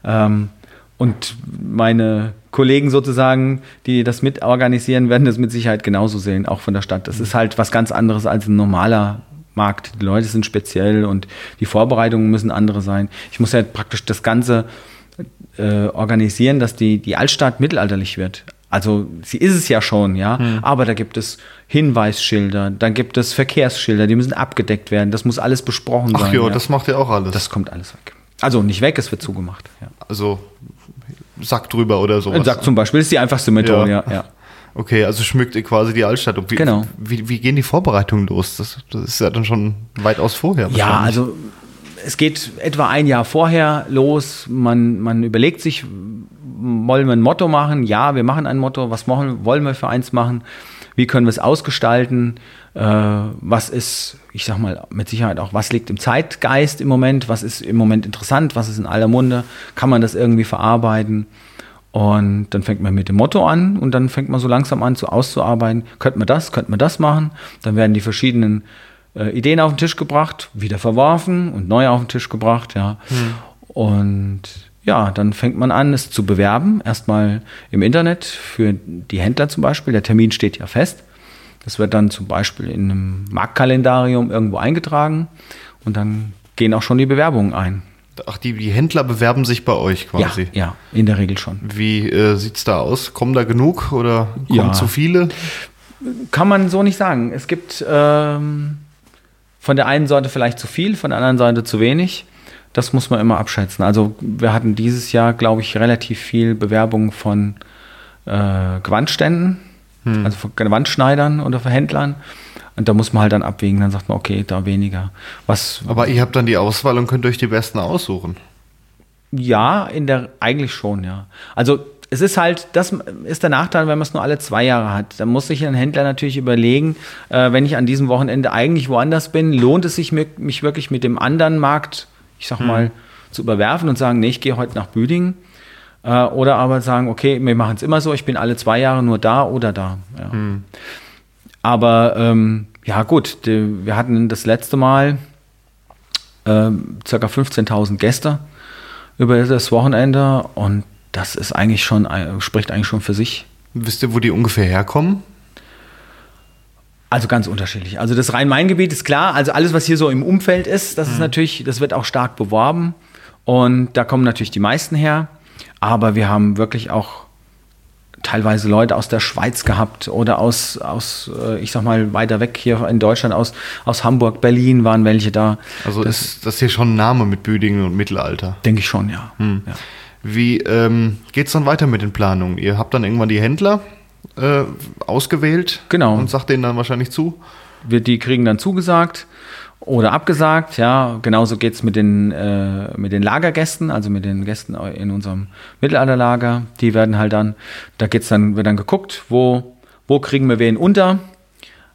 ähm, und meine Kollegen sozusagen, die das mitorganisieren, werden das mit Sicherheit genauso sehen, auch von der Stadt. Das ist halt was ganz anderes als ein normaler Markt. Die Leute sind speziell und die Vorbereitungen müssen andere sein. Ich muss ja praktisch das Ganze äh, organisieren, dass die, die Altstadt mittelalterlich wird. Also sie ist es ja schon, ja, aber da gibt es Hinweisschilder, da gibt es Verkehrsschilder, die müssen abgedeckt werden, das muss alles besprochen Ach sein. ja, ja. das macht ja auch alles. das kommt alles weg. Also nicht weg, es wird zugemacht. Ja. also Sack drüber oder sowas. Ein Sack zum Beispiel ist die einfachste Methode, Ja. ja. ja. [LAUGHS] Okay, also schmückt ihr quasi die Altstadt. Wie, Genau. Wie, wie gehen die Vorbereitungen los? Das, das ist ja dann schon weitaus vorher. Ja, also es geht etwa ein Jahr vorher los. Man, man überlegt sich, wollen wir ein Motto machen? Ja, wir machen ein Motto. Was wollen, wollen wir für eins machen? Wie können wir es ausgestalten? Äh, was ist, ich sag mal, mit Sicherheit auch, was liegt im Zeitgeist im Moment? Was ist im Moment interessant? Was ist in aller Munde? Kann man das irgendwie verarbeiten? Und dann fängt man mit dem Motto an und dann fängt man so langsam an zu auszuarbeiten. Könnte man das, könnte man das machen? Dann werden die verschiedenen äh, Ideen auf den Tisch gebracht, wieder verworfen und neu auf den Tisch gebracht, ja. Und ja, dann fängt man an, es zu bewerben. Erstmal im Internet für die Händler zum Beispiel. Der Termin steht ja fest. Das wird dann zum Beispiel in einem Marktkalendarium irgendwo eingetragen und dann gehen auch schon die Bewerbungen ein. Ach, die, die Händler bewerben sich bei euch quasi. Ja, ja, in der Regel schon. Wie äh, sieht's da aus? Kommen da genug oder kommen Ja. zu viele? Kann man so nicht sagen. Es gibt ähm, von der einen Seite vielleicht zu viel, von der anderen Seite zu wenig. Das muss man immer abschätzen. Also wir hatten dieses Jahr, glaube ich, relativ viel Bewerbung von äh, Gewandständen, also von Gewandschneidern oder von Händlern. Und da muss man halt dann abwägen. Dann sagt man, okay, da weniger. Was Aber ihr habt dann die Auswahl und könnt euch die besten aussuchen. Ja, in der eigentlich schon, ja. Also es ist halt, das ist der Nachteil, wenn man es nur alle zwei Jahre hat. Dann muss sich ein Händler natürlich überlegen, äh, wenn ich an diesem Wochenende eigentlich woanders bin, lohnt es sich mir, mich wirklich mit dem anderen Markt, ich sag mal, zu überwerfen und sagen, nee, ich gehe heute nach Büdingen. Äh, oder aber sagen, okay, wir machen es immer so, ich bin alle zwei Jahre nur da oder da. Ja. Aber ähm, ja gut, die, wir hatten das letzte Mal, äh, circa 15.000 Gäste über das Wochenende und das ist eigentlich schon, spricht eigentlich schon für sich. Wisst ihr, wo die ungefähr herkommen? Also ganz unterschiedlich. Also das Rhein-Main-Gebiet ist klar, also alles, was hier so im Umfeld ist, das ist Mhm. natürlich, das wird auch stark beworben und da kommen natürlich die meisten her, aber wir haben wirklich auch teilweise Leute aus der Schweiz gehabt oder aus, aus äh, ich sag mal, weiter weg hier in Deutschland, aus, aus Hamburg, Berlin waren welche da. Also ist das hier schon ein Name mit Büdingen und Mittelalter. Denke ich schon, ja. Hm. ja. Wie ähm, geht es dann weiter mit den Planungen? Ihr habt dann irgendwann die Händler äh, ausgewählt Genau. und sagt denen dann wahrscheinlich zu. wir, die kriegen dann zugesagt oder abgesagt. Ja, genauso geht es mit, den, äh, mit den Lagergästen, also mit den Gästen in unserem Mittelalterlager. Die werden halt dann, da geht's dann, wird dann geguckt, wo, wo kriegen wir wen unter.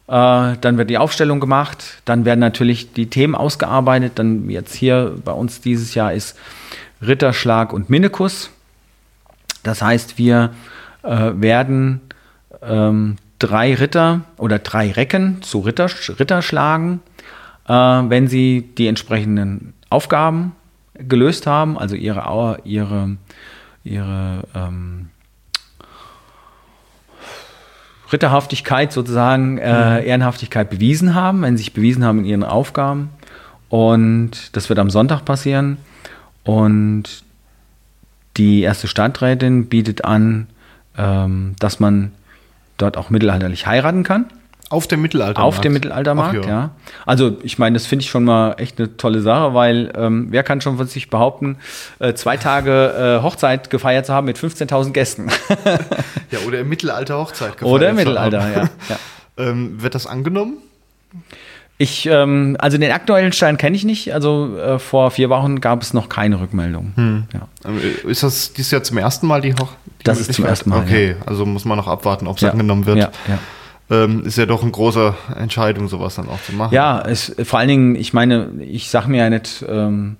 Äh, dann wird die Aufstellung gemacht, dann werden natürlich die Themen ausgearbeitet. Dann jetzt hier bei uns dieses Jahr ist Ritterschlag und Minnekus. Das heißt, wir äh, werden ähm, drei Ritter oder drei Recken zu Ritter, Ritter schlagen, äh, wenn sie die entsprechenden Aufgaben gelöst haben, also ihre, ihre, ihre ähm, Ritterhaftigkeit sozusagen, äh, Ehrenhaftigkeit bewiesen haben, wenn sie sich bewiesen haben in ihren Aufgaben. Und das wird am Sonntag passieren. Und die erste Stadträtin bietet an, ähm, dass man dort auch mittelalterlich heiraten kann. Auf dem Mittelalter. Auf dem Mittelaltermarkt, ja. Also ich meine, das finde ich schon mal echt eine tolle Sache, weil ähm, wer kann schon von sich behaupten, äh, zwei Tage äh, Hochzeit gefeiert zu haben mit 15.000 Gästen? [LAUGHS] Ja, oder im Mittelalter Hochzeit gefeiert Oder im Mittelalter, ja. ja. [LAUGHS] Ähm, wird das angenommen? Ich, ähm, also den aktuellen Stein kenne ich nicht. Also äh, vor vier Wochen gab es noch keine Rückmeldung. Ja. Ähm, Ist das dieses Jahr zum ersten Mal die Hoch? Die Das ist zum ersten Mal, Okay, also muss man noch abwarten, ob es Ja. angenommen wird. Ja, ja. Ähm, ist ja doch eine große Entscheidung, sowas dann auch zu machen. Ja, es, vor allen Dingen, ich meine, ich sage mir ja nicht ähm,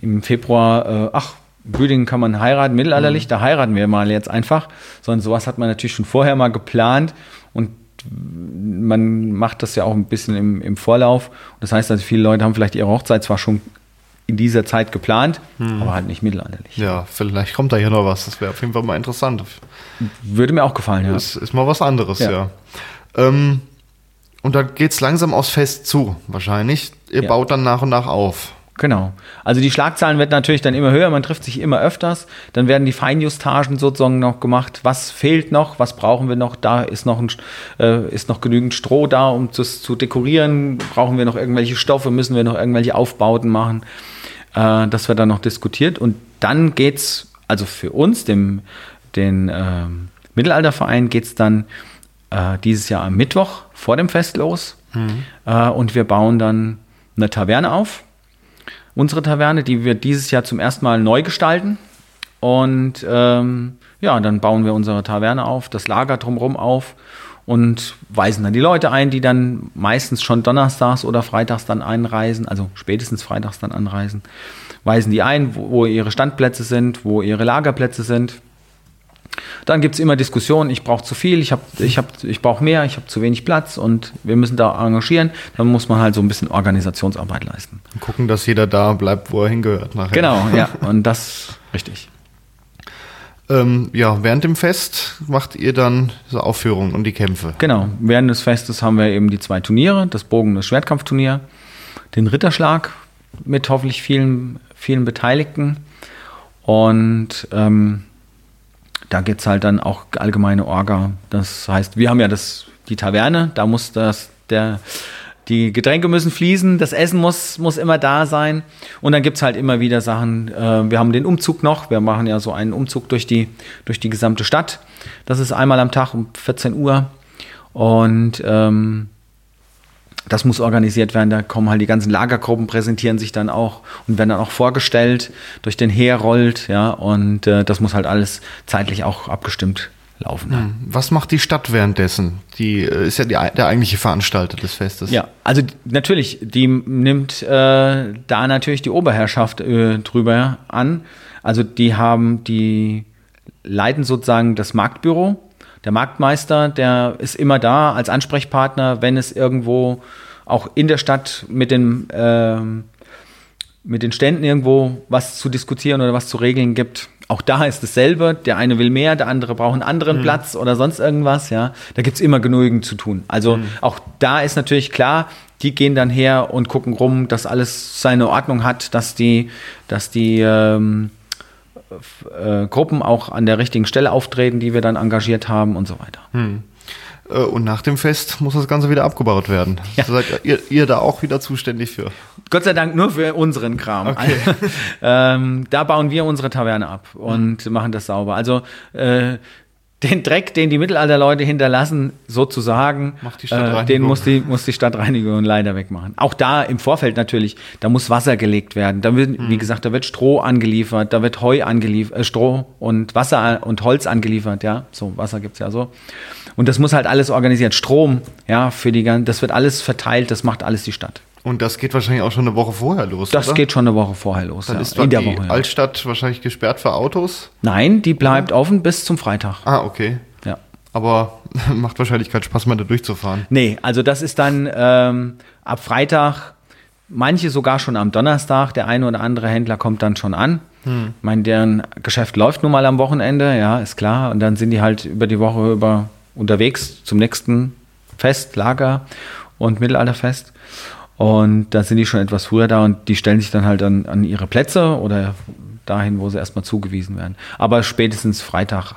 im Februar, äh, ach, Büdingen kann man heiraten, mittelalterlich, da heiraten wir mal jetzt einfach, sondern sowas hat man natürlich schon vorher mal geplant und man macht das ja auch ein bisschen im, im Vorlauf. Das heißt also, viele Leute haben vielleicht ihre Hochzeit zwar schon in dieser Zeit geplant, aber halt nicht mittelalterlich. Ja, vielleicht kommt da hier noch was. Das wäre auf jeden Fall mal interessant. Würde mir auch gefallen, ja. Das ist mal was anderes, ja. Ja. Ähm, und da geht es langsam aufs Fest zu, wahrscheinlich. Ihr Ja. baut dann nach und nach auf. Genau. Also die Schlagzahlen werden natürlich dann immer höher, man trifft sich immer öfters. Dann werden die Feinjustagen sozusagen noch gemacht. Was fehlt noch? Was brauchen wir noch? Da ist noch, ein, äh, ist noch genügend Stroh da, um das zu dekorieren. Brauchen wir noch irgendwelche Stoffe? Müssen wir noch irgendwelche Aufbauten machen? Äh, das wird dann noch diskutiert. Und dann geht's, also für uns, dem, den ähm, Mittelalterverein, geht's dann äh, dieses Jahr am Mittwoch vor dem Fest los. Äh, und wir bauen dann eine Taverne auf unsere Taverne, die wir dieses Jahr zum ersten Mal neu gestalten. Und ähm, ja, dann bauen wir unsere Taverne auf, das Lager drumherum auf und weisen dann die Leute ein, die dann meistens schon donnerstags oder freitags dann einreisen, also spätestens freitags dann anreisen, weisen die ein, wo, wo ihre Standplätze sind, wo ihre Lagerplätze sind. Dann gibt es immer Diskussionen, ich brauche zu viel, ich, hab, ich, hab, ich brauche mehr, ich habe zu wenig Platz und wir müssen da engagieren. Dann muss man halt so ein bisschen Organisationsarbeit leisten. Und gucken, dass jeder da bleibt, wo er hingehört nachher. Genau, ja, [LAUGHS] und das richtig. Ähm, ja, während dem Fest macht ihr dann so Aufführungen und die Kämpfe. Genau, während des Festes haben wir eben die zwei Turniere, das Bogen- und das Schwertkampfturnier, den Ritterschlag mit hoffentlich vielen, vielen Beteiligten und ähm, da gibt es halt dann auch allgemeine Orga. Das heißt, wir haben ja das, die Taverne, da muss das, der, die Getränke müssen fließen, das Essen muss, muss immer da sein. Und dann gibt es halt immer wieder Sachen. Äh, wir haben den Umzug noch. Wir machen ja so einen Umzug durch die, durch die gesamte Stadt. Das ist einmal am Tag um 14 Uhr. Und ähm, das muss organisiert werden. Da kommen halt die ganzen Lagergruppen, präsentieren sich dann auch und werden dann auch vorgestellt, durch den Herollt, ja. Und äh, das muss halt alles zeitlich auch abgestimmt laufen. dann. Was macht die Stadt währenddessen? Die äh, ist ja die, der eigentliche Veranstalter des Festes. Ja, also natürlich, die nimmt äh, da natürlich die Oberherrschaft äh, drüber an. Also die haben, die leiten sozusagen das Marktbüro. Der Marktmeister, der ist immer da als Ansprechpartner, wenn es irgendwo auch in der Stadt mit den ähm, mit den Ständen irgendwo was zu diskutieren oder was zu regeln gibt. Auch da ist dasselbe. Der eine will mehr, der andere braucht einen anderen mhm. Platz oder sonst irgendwas. Ja, da gibt's immer genügend zu tun. Also mhm. auch da ist natürlich klar, die gehen dann her und gucken rum, dass alles seine Ordnung hat, dass die, dass die ähm, äh, Gruppen auch an der richtigen Stelle auftreten, die wir dann engagiert haben und so weiter. Mhm. Und nach dem Fest muss das Ganze wieder abgebaut werden. Ja. Seid ihr, ihr, da auch wieder zuständig für? Gott sei Dank nur für unseren Kram. Okay. [LAUGHS] ähm, da bauen wir unsere Taverne ab und mhm. machen das sauber. Also äh, den Dreck, den die Mittelalterleute hinterlassen, sozusagen, äh, den muss die, muss die Stadtreinigung leider wegmachen. Auch da im Vorfeld natürlich, da muss Wasser gelegt werden. Da wird, hm. wie gesagt, da wird Stroh angeliefert, da wird Heu angeliefert, äh, Stroh und Wasser und Holz angeliefert, ja. So, Wasser gibt's ja so. Und das muss halt alles organisiert. Strom, ja, für die ganzen, das wird alles verteilt, das macht alles die Stadt. Und das geht wahrscheinlich auch schon eine Woche vorher los. Das oder? geht schon eine Woche vorher los. Dann ja. ist in der die Woche, ja. Altstadt wahrscheinlich gesperrt für Autos? Nein, die bleibt ja. offen bis zum Freitag. Ah, okay. Ja. Aber [LAUGHS] macht wahrscheinlich keinen Spaß mehr, da durchzufahren. Nee, also das ist dann ähm, ab Freitag, manche sogar schon am Donnerstag. Der eine oder andere Händler kommt dann schon an. Hm. Ich meine, deren Geschäft läuft nun mal am Wochenende, ja, ist klar. Und dann sind die halt über die Woche über unterwegs zum nächsten Fest, Lager und Mittelalterfest. Und da sind die schon etwas früher da und die stellen sich dann halt an, an ihre Plätze oder dahin, wo sie erstmal zugewiesen werden. Aber spätestens Freitag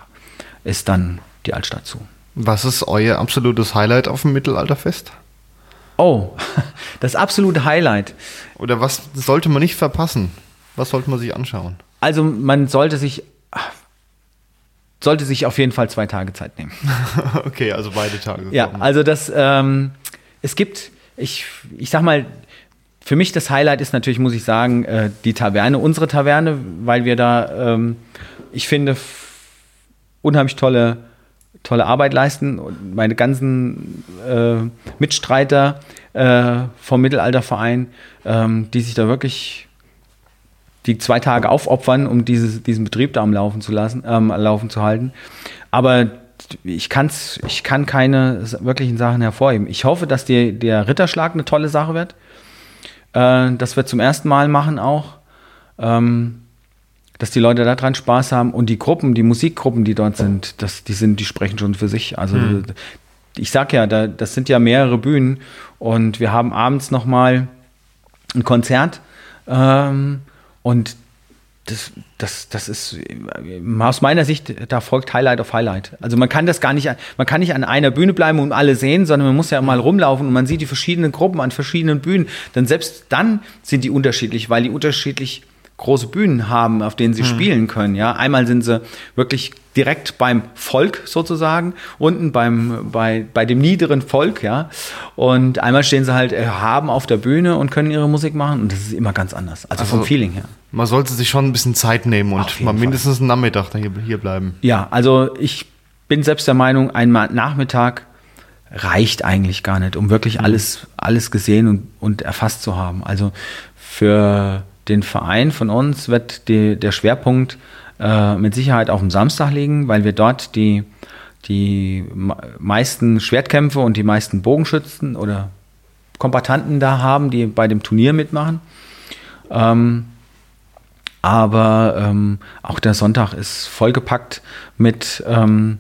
ist dann die Altstadt zu. Was ist euer absolutes Highlight auf dem Mittelalterfest? Oh, [LAUGHS] das absolute Highlight. Oder was sollte man nicht verpassen? Was sollte man sich anschauen? Also man sollte sich sollte sich auf jeden Fall zwei Tage Zeit nehmen. [LAUGHS] okay, also beide Tage. Ja, also das ähm, es gibt ich, ich sag mal, für mich das Highlight ist natürlich, muss ich sagen, äh, die Taverne, unsere Taverne, weil wir da, ähm, ich finde, unheimlich tolle, tolle Arbeit leisten und meine ganzen äh, Mitstreiter äh, vom Mittelalterverein, ähm, die sich da wirklich die zwei Tage aufopfern, um dieses, diesen Betrieb da am Laufen zu lassen, ähm, laufen zu halten. Aber ich, kann's, ich kann keine wirklichen Sachen hervorheben. Ich hoffe, dass die, der Ritterschlag eine tolle Sache wird. Äh, das wird zum ersten Mal machen auch. Ähm, dass die Leute daran Spaß haben und die Gruppen, die Musikgruppen, die dort sind, das, die sind, die sprechen schon für sich. Also hm. ich sag ja, da, das sind ja mehrere Bühnen und wir haben abends noch mal ein Konzert ähm, und das, das, das ist aus meiner Sicht, da folgt Highlight auf Highlight. Also man kann das gar nicht, man kann nicht an einer Bühne bleiben und alle sehen, sondern man muss ja mal rumlaufen und man sieht die verschiedenen Gruppen an verschiedenen Bühnen. Dann selbst dann sind die unterschiedlich, weil die unterschiedlich große Bühnen haben, auf denen sie mhm. spielen können. Ja, einmal sind sie wirklich direkt beim Volk sozusagen, unten beim, bei, bei dem niederen Volk, ja. Und einmal stehen sie halt erhaben auf der Bühne und können ihre Musik machen und das ist immer ganz anders. Also, also vom Feeling her. Man sollte sich schon ein bisschen Zeit nehmen und mal mindestens Fall. einen Nachmittag hier, hier bleiben. Ja, also ich bin selbst der Meinung, ein Nachmittag reicht eigentlich gar nicht, um wirklich mhm. alles, alles gesehen und, und erfasst zu haben. Also für den Verein von uns wird die, der Schwerpunkt äh, mit Sicherheit auf dem Samstag liegen, weil wir dort die, die meisten Schwertkämpfe und die meisten Bogenschützen oder Kompatanten da haben, die bei dem Turnier mitmachen. Ähm, aber ähm, auch der Sonntag ist vollgepackt mit, ähm,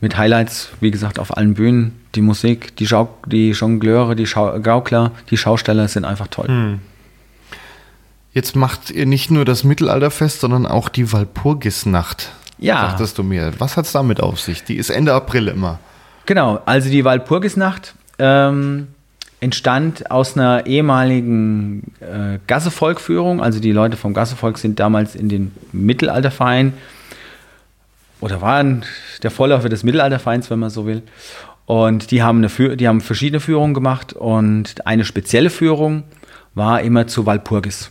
mit Highlights, wie gesagt, auf allen Bühnen. Die Musik, die, Schau die Jongleure, die Schau Gaukler, die Schausteller sind einfach toll. Hm. Jetzt macht ihr nicht nur das Mittelalterfest, sondern auch die Walpurgisnacht. Ja. Sagtest du mir. Was hat es damit auf sich? Die ist Ende April immer. Genau, also die Walpurgisnacht ähm, entstand aus einer ehemaligen äh, Gassevolkführung. Also die Leute vom Gassevolk sind damals in den Mittelalterverein oder waren der Vorläufer des Mittelaltervereins, wenn man so will. Und die haben, eine, die haben verschiedene Führungen gemacht und eine spezielle Führung war immer zu Walpurgis.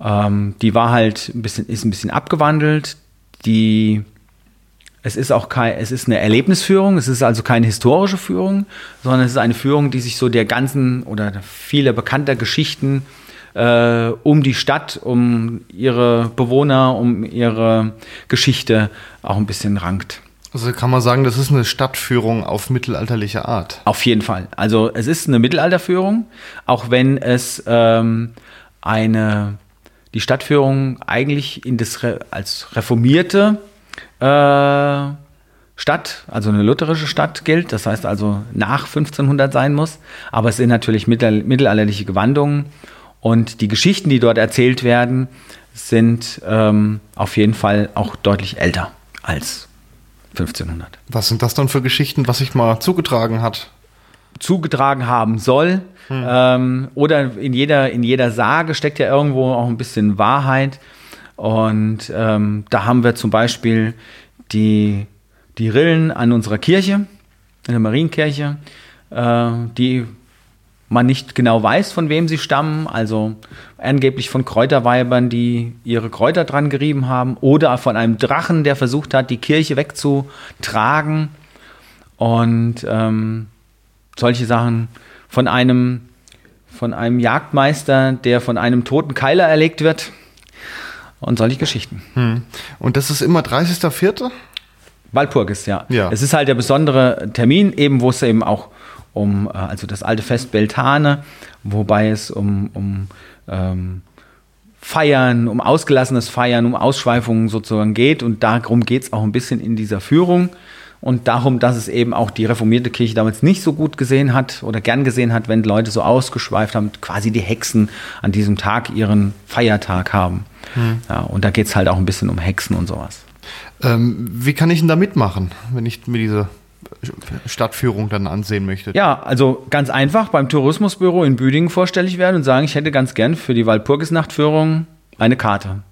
Ähm, die war halt ein bisschen, ist ein bisschen abgewandelt. Die, es ist auch kein, es ist eine Erlebnisführung, es ist also keine historische Führung, sondern es ist eine Führung, die sich so der ganzen oder vieler bekannter Geschichten äh, um die Stadt, um ihre Bewohner, um ihre Geschichte auch ein bisschen rankt. Also kann man sagen, das ist eine Stadtführung auf mittelalterliche Art. Auf jeden Fall. Also es ist eine Mittelalterführung, auch wenn es ähm, eine, die Stadtführung eigentlich in das, als reformierte äh, Stadt, also eine lutherische Stadt gilt, das heißt also nach 1500 sein muss, aber es sind natürlich mittel, mittelalterliche Gewandungen und die Geschichten, die dort erzählt werden, sind ähm, auf jeden Fall auch deutlich älter als 1500. Was sind das dann für Geschichten, was sich mal zugetragen hat? Zugetragen haben soll. Hm. Ähm, oder in jeder, in jeder Sage steckt ja irgendwo auch ein bisschen Wahrheit. Und ähm, da haben wir zum Beispiel die die Rillen an unserer Kirche, in der Marienkirche, äh, die man nicht genau weiß, von wem sie stammen, also angeblich von Kräuterweibern, die ihre Kräuter dran gerieben haben, oder von einem Drachen, der versucht hat, die Kirche wegzutragen. Und ähm, solche Sachen von einem, von einem Jagdmeister, der von einem toten Keiler erlegt wird. Und solche Geschichten. Hm. Und das ist immer 30.04.? Walpurgis, ja. ja. Es ist halt der besondere Termin, eben wo es eben auch um, äh, also das alte Fest Beltane, wobei es um, um ähm, Feiern, um ausgelassenes Feiern, um Ausschweifungen sozusagen geht. Und darum geht es auch ein bisschen in dieser Führung. Und darum, dass es eben auch die reformierte Kirche damals nicht so gut gesehen hat oder gern gesehen hat, wenn Leute so ausgeschweift haben, quasi die Hexen an diesem Tag ihren Feiertag haben. Hm. Ja, und da geht es halt auch ein bisschen um Hexen und sowas. Ähm, wie kann ich denn da mitmachen, wenn ich mir diese Stadtführung dann ansehen möchte? Ja, also ganz einfach beim Tourismusbüro in Büdingen vorstellig werden und sagen, ich hätte ganz gern für die Walpurgisnachtführung eine Karte.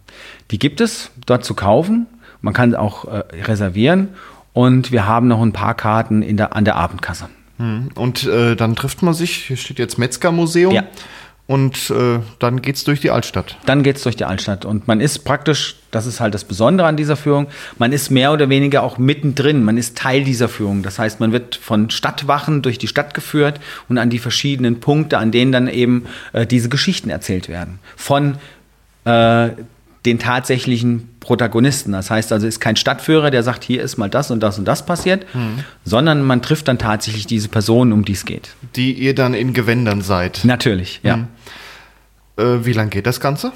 Die gibt es dort zu kaufen. Man kann auch äh, reservieren und wir haben noch ein paar Karten in der, an der Abendkasse. Hm. Und äh, dann trifft man sich, hier steht jetzt Metzgermuseum. Ja. Und äh, dann es durch die Altstadt. Dann geht es durch die Altstadt. Und man ist praktisch, das ist halt das Besondere an dieser Führung, man ist mehr oder weniger auch mittendrin. Man ist Teil dieser Führung. Das heißt, man wird von Stadtwachen durch die Stadt geführt und an die verschiedenen Punkte, an denen dann eben äh, diese Geschichten erzählt werden. Von äh, den tatsächlichen Protagonisten. Das heißt also, es ist kein Stadtführer, der sagt, hier ist mal das und das und das passiert, mhm. sondern man trifft dann tatsächlich diese Personen, um die es geht. Die ihr dann in Gewändern seid. Natürlich, ja. Mhm. Äh, wie lange geht das Ganze?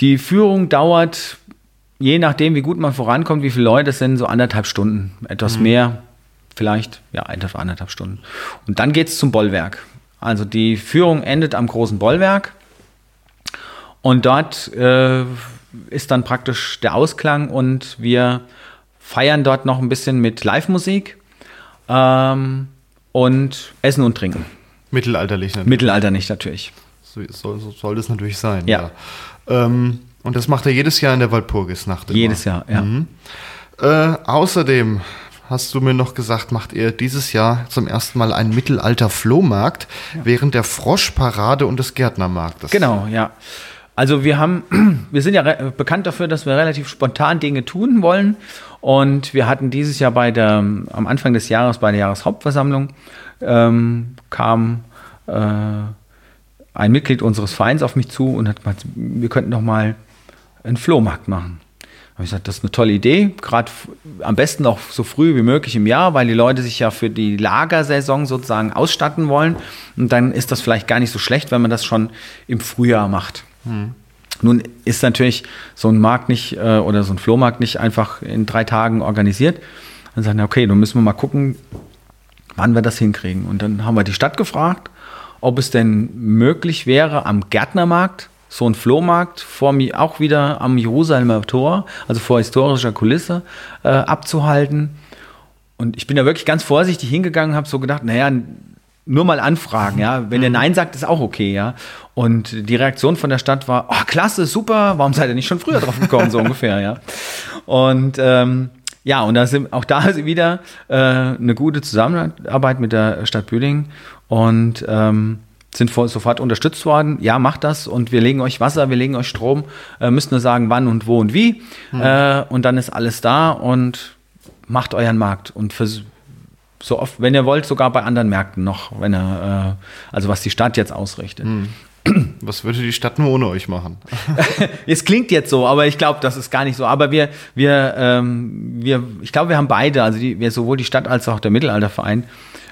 Die Führung dauert, je nachdem, wie gut man vorankommt, wie viele Leute es sind, so anderthalb Stunden. Etwas mhm. mehr, vielleicht, ja, anderthalb Stunden. Und dann geht es zum Bollwerk. Also die Führung endet am großen Bollwerk. Und dort äh, ist dann praktisch der Ausklang und wir feiern dort noch ein bisschen mit Live-Musik ähm, und Essen und Trinken. Mittelalterlich natürlich. Mittelalterlich natürlich. So soll, so soll das natürlich sein. Ja. ja. Ähm, und das macht er jedes Jahr in der Walpurgisnacht. Jedes Jahr, ja. Mhm. Äh, außerdem hast du mir noch gesagt, macht ihr dieses Jahr zum ersten Mal einen Mittelalter-Flohmarkt ja. während der Froschparade und des Gärtnermarktes. Genau, ja. Also wir haben, [CLEARS THROAT] wir sind ja bekannt dafür, dass wir relativ spontan Dinge tun wollen. Und wir hatten dieses Jahr bei der, am Anfang des Jahres bei der Jahreshauptversammlung ähm, kam äh, ein Mitglied unseres Vereins auf mich zu und hat gesagt, wir könnten doch mal einen Flohmarkt machen. Habe ich gesagt, das ist eine tolle Idee, gerade am besten auch so früh wie möglich im Jahr, weil die Leute sich ja für die Lagersaison sozusagen ausstatten wollen. Und dann ist das vielleicht gar nicht so schlecht, wenn man das schon im Frühjahr macht. Hm. Nun ist natürlich so ein Markt nicht äh, oder so ein Flohmarkt nicht einfach in drei Tagen organisiert. Dann sagen wir, okay, dann müssen wir mal gucken, wann wir das hinkriegen. Und dann haben wir die Stadt gefragt, ob es denn möglich wäre, am Gärtnermarkt so ein Flohmarkt vor mir auch wieder am Jerusalemer Tor, also vor historischer Kulisse, äh, abzuhalten. Und ich bin da wirklich ganz vorsichtig hingegangen, habe so gedacht, naja, nur mal anfragen, ja. Wenn er mhm. Nein sagt, ist auch okay, ja. Und die Reaktion von der Stadt war, oh, klasse, super, warum seid ihr nicht schon früher drauf gekommen, so ungefähr, ja. Und ähm, ja, und da sind, auch da [LAUGHS] ist wieder äh, eine gute Zusammenarbeit mit der Stadt Büdingen und ähm, sind vor, sofort unterstützt worden. Ja, macht das und wir legen euch Wasser, wir legen euch Strom, äh, müsst nur sagen, wann und wo und wie. Mhm. Äh, und dann ist alles da und macht euren Markt und versucht so oft, wenn ihr wollt, sogar bei anderen Märkten noch, wenn er, äh, also was die Stadt jetzt ausrichtet. Hm. [CLEARS THROAT] Was würde die Stadt nur ohne euch machen? [LAUGHS] [LAUGHS] es klingt jetzt so, aber ich glaube, das ist gar nicht so. Aber wir, wir, ähm, wir, ich glaube, wir haben beide, also die, wir, sowohl die Stadt als auch der Mittelalterverein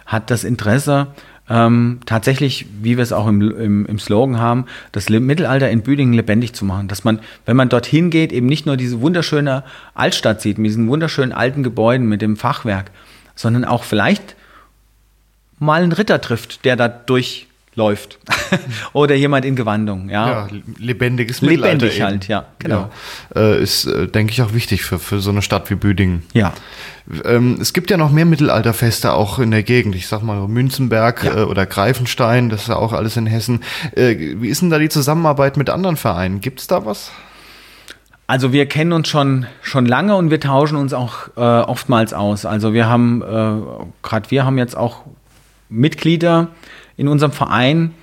hat das Interesse, ähm, tatsächlich, wie wir es auch im, im, im Slogan haben, das Le Mittelalter in Büdingen lebendig zu machen. Dass man, wenn man dorthin geht, eben nicht nur diese wunderschöne Altstadt sieht, mit diesen wunderschönen alten Gebäuden, mit dem Fachwerk, sondern auch vielleicht mal einen Ritter trifft, der da durchläuft. [LAUGHS] Oder jemand in Gewandung, ja. Ja, lebendiges Lebendig Mittelalter halt, eben. ja, genau. Ja. Äh, ist, äh, denke ich, auch wichtig für, für so eine Stadt wie Büdingen. Ja. Ähm, es gibt ja noch mehr Mittelalterfeste auch in der Gegend. Ich sag mal Münzenberg Ja. äh, oder Greifenstein, das ist ja auch alles in Hessen. Wie ist denn da die Zusammenarbeit mit anderen Vereinen? Gibt's da was? Also wir kennen uns schon, schon lange und wir tauschen uns auch äh, oftmals aus. Also wir haben, äh, gerade wir haben jetzt auch Mitglieder in unserem Verein,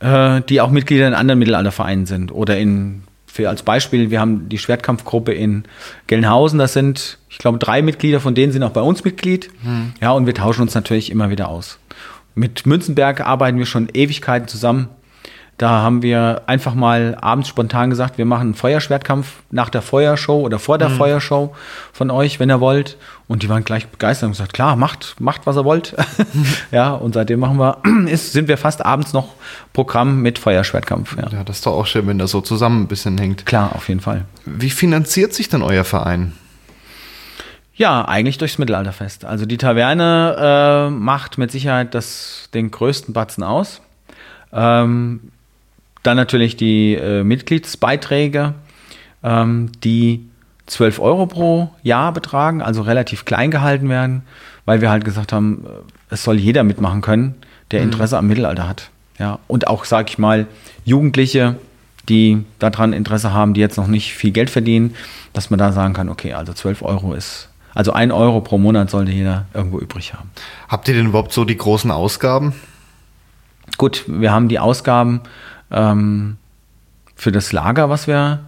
äh, die auch Mitglieder in anderen Mittelaltervereinen sind. Oder in, für, als Beispiel, wir haben die Schwertkampfgruppe in Gelnhausen, das sind, ich glaube, drei Mitglieder, von denen sind auch bei uns Mitglied. Ja, und wir tauschen uns natürlich immer wieder aus. Mit Münzenberg arbeiten wir schon Ewigkeiten zusammen. Da haben wir einfach mal abends spontan gesagt, wir machen einen Feuerschwertkampf nach der Feuershow oder vor der Feuershow von euch, wenn ihr wollt. Und die waren gleich begeistert und gesagt, klar, macht, macht, was ihr wollt. [LAUGHS] ja, und seitdem machen wir, [CLEARS THROAT] ist, sind wir fast abends noch Programm mit Feuerschwertkampf. Ja. Ja, das ist doch auch schön, wenn das so zusammen ein bisschen hängt. Klar, auf jeden Fall. Wie finanziert sich denn euer Verein? Ja, eigentlich durchs Mittelalterfest. Also die Taverne äh, macht mit Sicherheit das, den größten Batzen aus. Ähm, dann natürlich die äh, Mitgliedsbeiträge, ähm, die 12 Euro pro Jahr betragen, also relativ klein gehalten werden, weil wir halt gesagt haben, äh, es soll jeder mitmachen können, der Interesse am Mittelalter hat. Ja, und auch, sag ich mal, Jugendliche, die daran Interesse haben, die jetzt noch nicht viel Geld verdienen, dass man da sagen kann, okay, also 12 Euro ist, also ein Euro pro Monat sollte jeder irgendwo übrig haben. Habt ihr denn überhaupt so die großen Ausgaben? Gut, wir haben die Ausgaben ähm, für das Lager, was wir,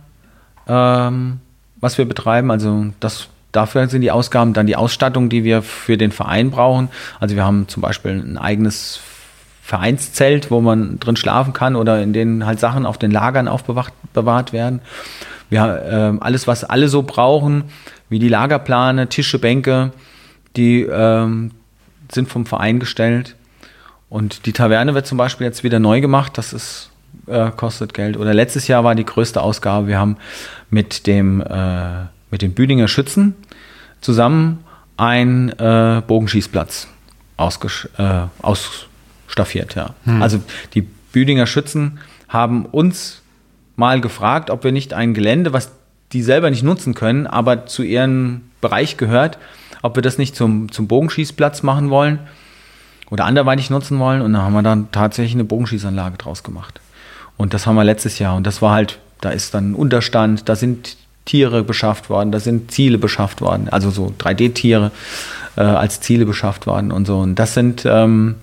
ähm, was wir betreiben. Also das, dafür sind die Ausgaben, dann die Ausstattung, die wir für den Verein brauchen. Also wir haben zum Beispiel ein eigenes Vereinszelt, wo man drin schlafen kann oder in denen halt Sachen auf den Lagern aufbewahrt bewahrt werden. Wir, ähm, alles, was alle so brauchen, wie die Lagerplane, Tische, Bänke, die ähm, sind vom Verein gestellt. Und die Taverne wird zum Beispiel jetzt wieder neu gemacht. Das ist, äh, kostet Geld. Oder letztes Jahr war die größte Ausgabe. Wir haben mit dem äh, mit den Büdinger Schützen zusammen einen äh, Bogenschießplatz äh, ausstaffiert. Ja. Also die Büdinger Schützen haben uns mal gefragt, ob wir nicht ein Gelände, was die selber nicht nutzen können, aber zu ihrem Bereich gehört, ob wir das nicht zum, zum Bogenschießplatz machen wollen oder anderweitig nutzen wollen. Und da haben wir dann tatsächlich eine Bogenschießanlage draus gemacht. Und das haben wir letztes Jahr. Und das war halt, da ist dann ein Unterstand, da sind Tiere beschafft worden, da sind Ziele beschafft worden, also so 3D-Tiere äh, als Ziele beschafft worden und so. Und das sind, ähm,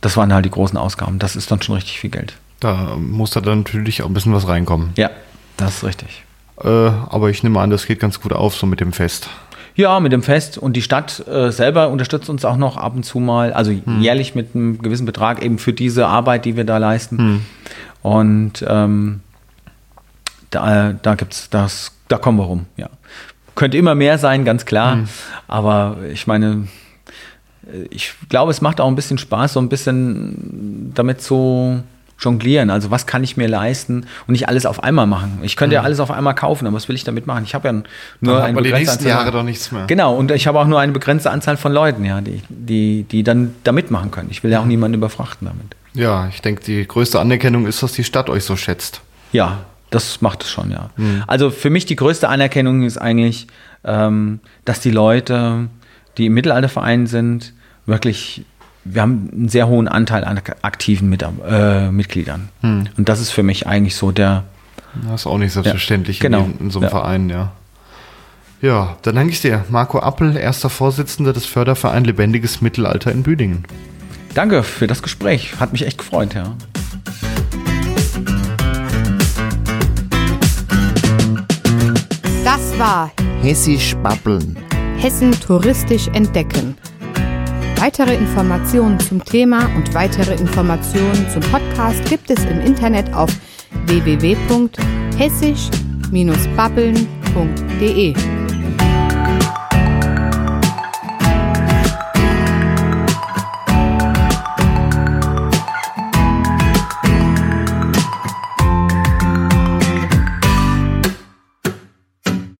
das waren halt die großen Ausgaben. Das ist dann schon richtig viel Geld. Da muss da dann natürlich auch ein bisschen was reinkommen. Ja, das ist richtig. Äh, aber ich nehme an, das geht ganz gut auf, so mit dem Fest. Ja, mit dem Fest und die Stadt äh, selber unterstützt uns auch noch ab und zu mal, also jährlich mit einem gewissen Betrag eben für diese Arbeit, die wir da leisten. Und ähm, da, da gibt's das, da kommen wir rum, ja. Könnte immer mehr sein, ganz klar. Aber ich meine, äh, ich glaube, es macht auch ein bisschen Spaß, so ein bisschen damit zu jonglieren. Also was kann ich mir leisten und nicht alles auf einmal machen. Ich könnte ja alles auf einmal kaufen, aber was will ich damit machen? Ich habe ja nur eine man die begrenzte nächsten Anzahl- Jahre doch nichts mehr. Genau, und ich habe auch nur eine begrenzte Anzahl von Leuten, ja, die, die, die dann da mitmachen können. Ich will ja auch niemanden überfrachten damit. Ja, ich denke, die größte Anerkennung ist, dass die Stadt euch so schätzt. Ja, das macht es schon, ja. Mhm. Also für mich die größte Anerkennung ist eigentlich, ähm, dass die Leute, die im Mittelalterverein sind, wirklich, wir haben einen sehr hohen Anteil an aktiven Mit äh, Mitgliedern. Mhm. Und das ist für mich eigentlich so der, Das ist auch nicht selbstverständlich genau. in, in so einem Ja. Verein, ja. Ja, dann danke ich dir. Marco Appel, erster Vorsitzender des Förderverein Lebendiges Mittelalter in Büdingen. danke für das Gespräch. Hat mich echt gefreut, ja. Das war Hessisch babbeln. Hessen touristisch entdecken. Weitere Informationen zum Thema und weitere Informationen zum Podcast gibt es im Internet auf www.hessisch-babbeln.de.